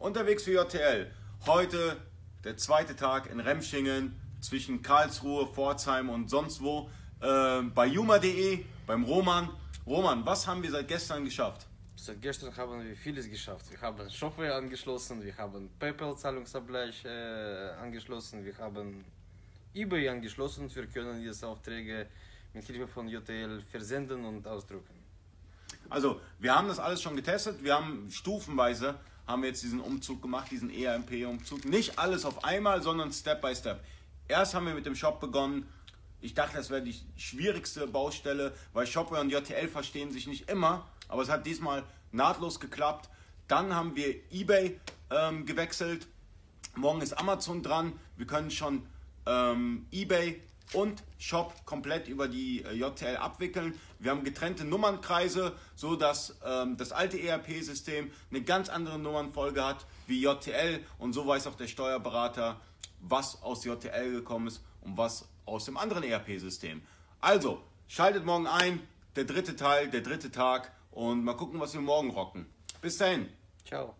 Unterwegs für JTL. Heute der zweite Tag in Remschingen zwischen Karlsruhe, Pforzheim und sonst wo. Äh, bei juma.de, beim Roman. Roman, was haben wir seit gestern geschafft? Seit gestern haben wir vieles geschafft. Wir haben Shopware angeschlossen, wir haben PayPal-Zahlungsabgleich äh, angeschlossen, wir haben eBay angeschlossen und wir können jetzt Aufträge mit Hilfe von JTL versenden und ausdrucken. Also, wir haben das alles schon getestet. Wir haben stufenweise haben wir jetzt diesen Umzug gemacht, diesen ERMP-Umzug. Nicht alles auf einmal, sondern Step by Step. Erst haben wir mit dem Shop begonnen. Ich dachte, das wäre die schwierigste Baustelle, weil Shopware und JTL verstehen sich nicht immer. Aber es hat diesmal nahtlos geklappt. Dann haben wir eBay ähm, gewechselt. Morgen ist Amazon dran. Wir können schon ähm, eBay und Shop komplett über die äh, JTL abwickeln. Wir haben getrennte Nummernkreise, so dass ähm, das alte ERP-System eine ganz andere Nummernfolge hat wie JTL und so weiß auch der Steuerberater, was aus JTL gekommen ist und was aus dem anderen ERP-System. Also, schaltet morgen ein, der dritte Teil, der dritte Tag und mal gucken, was wir morgen rocken. Bis dahin. Ciao.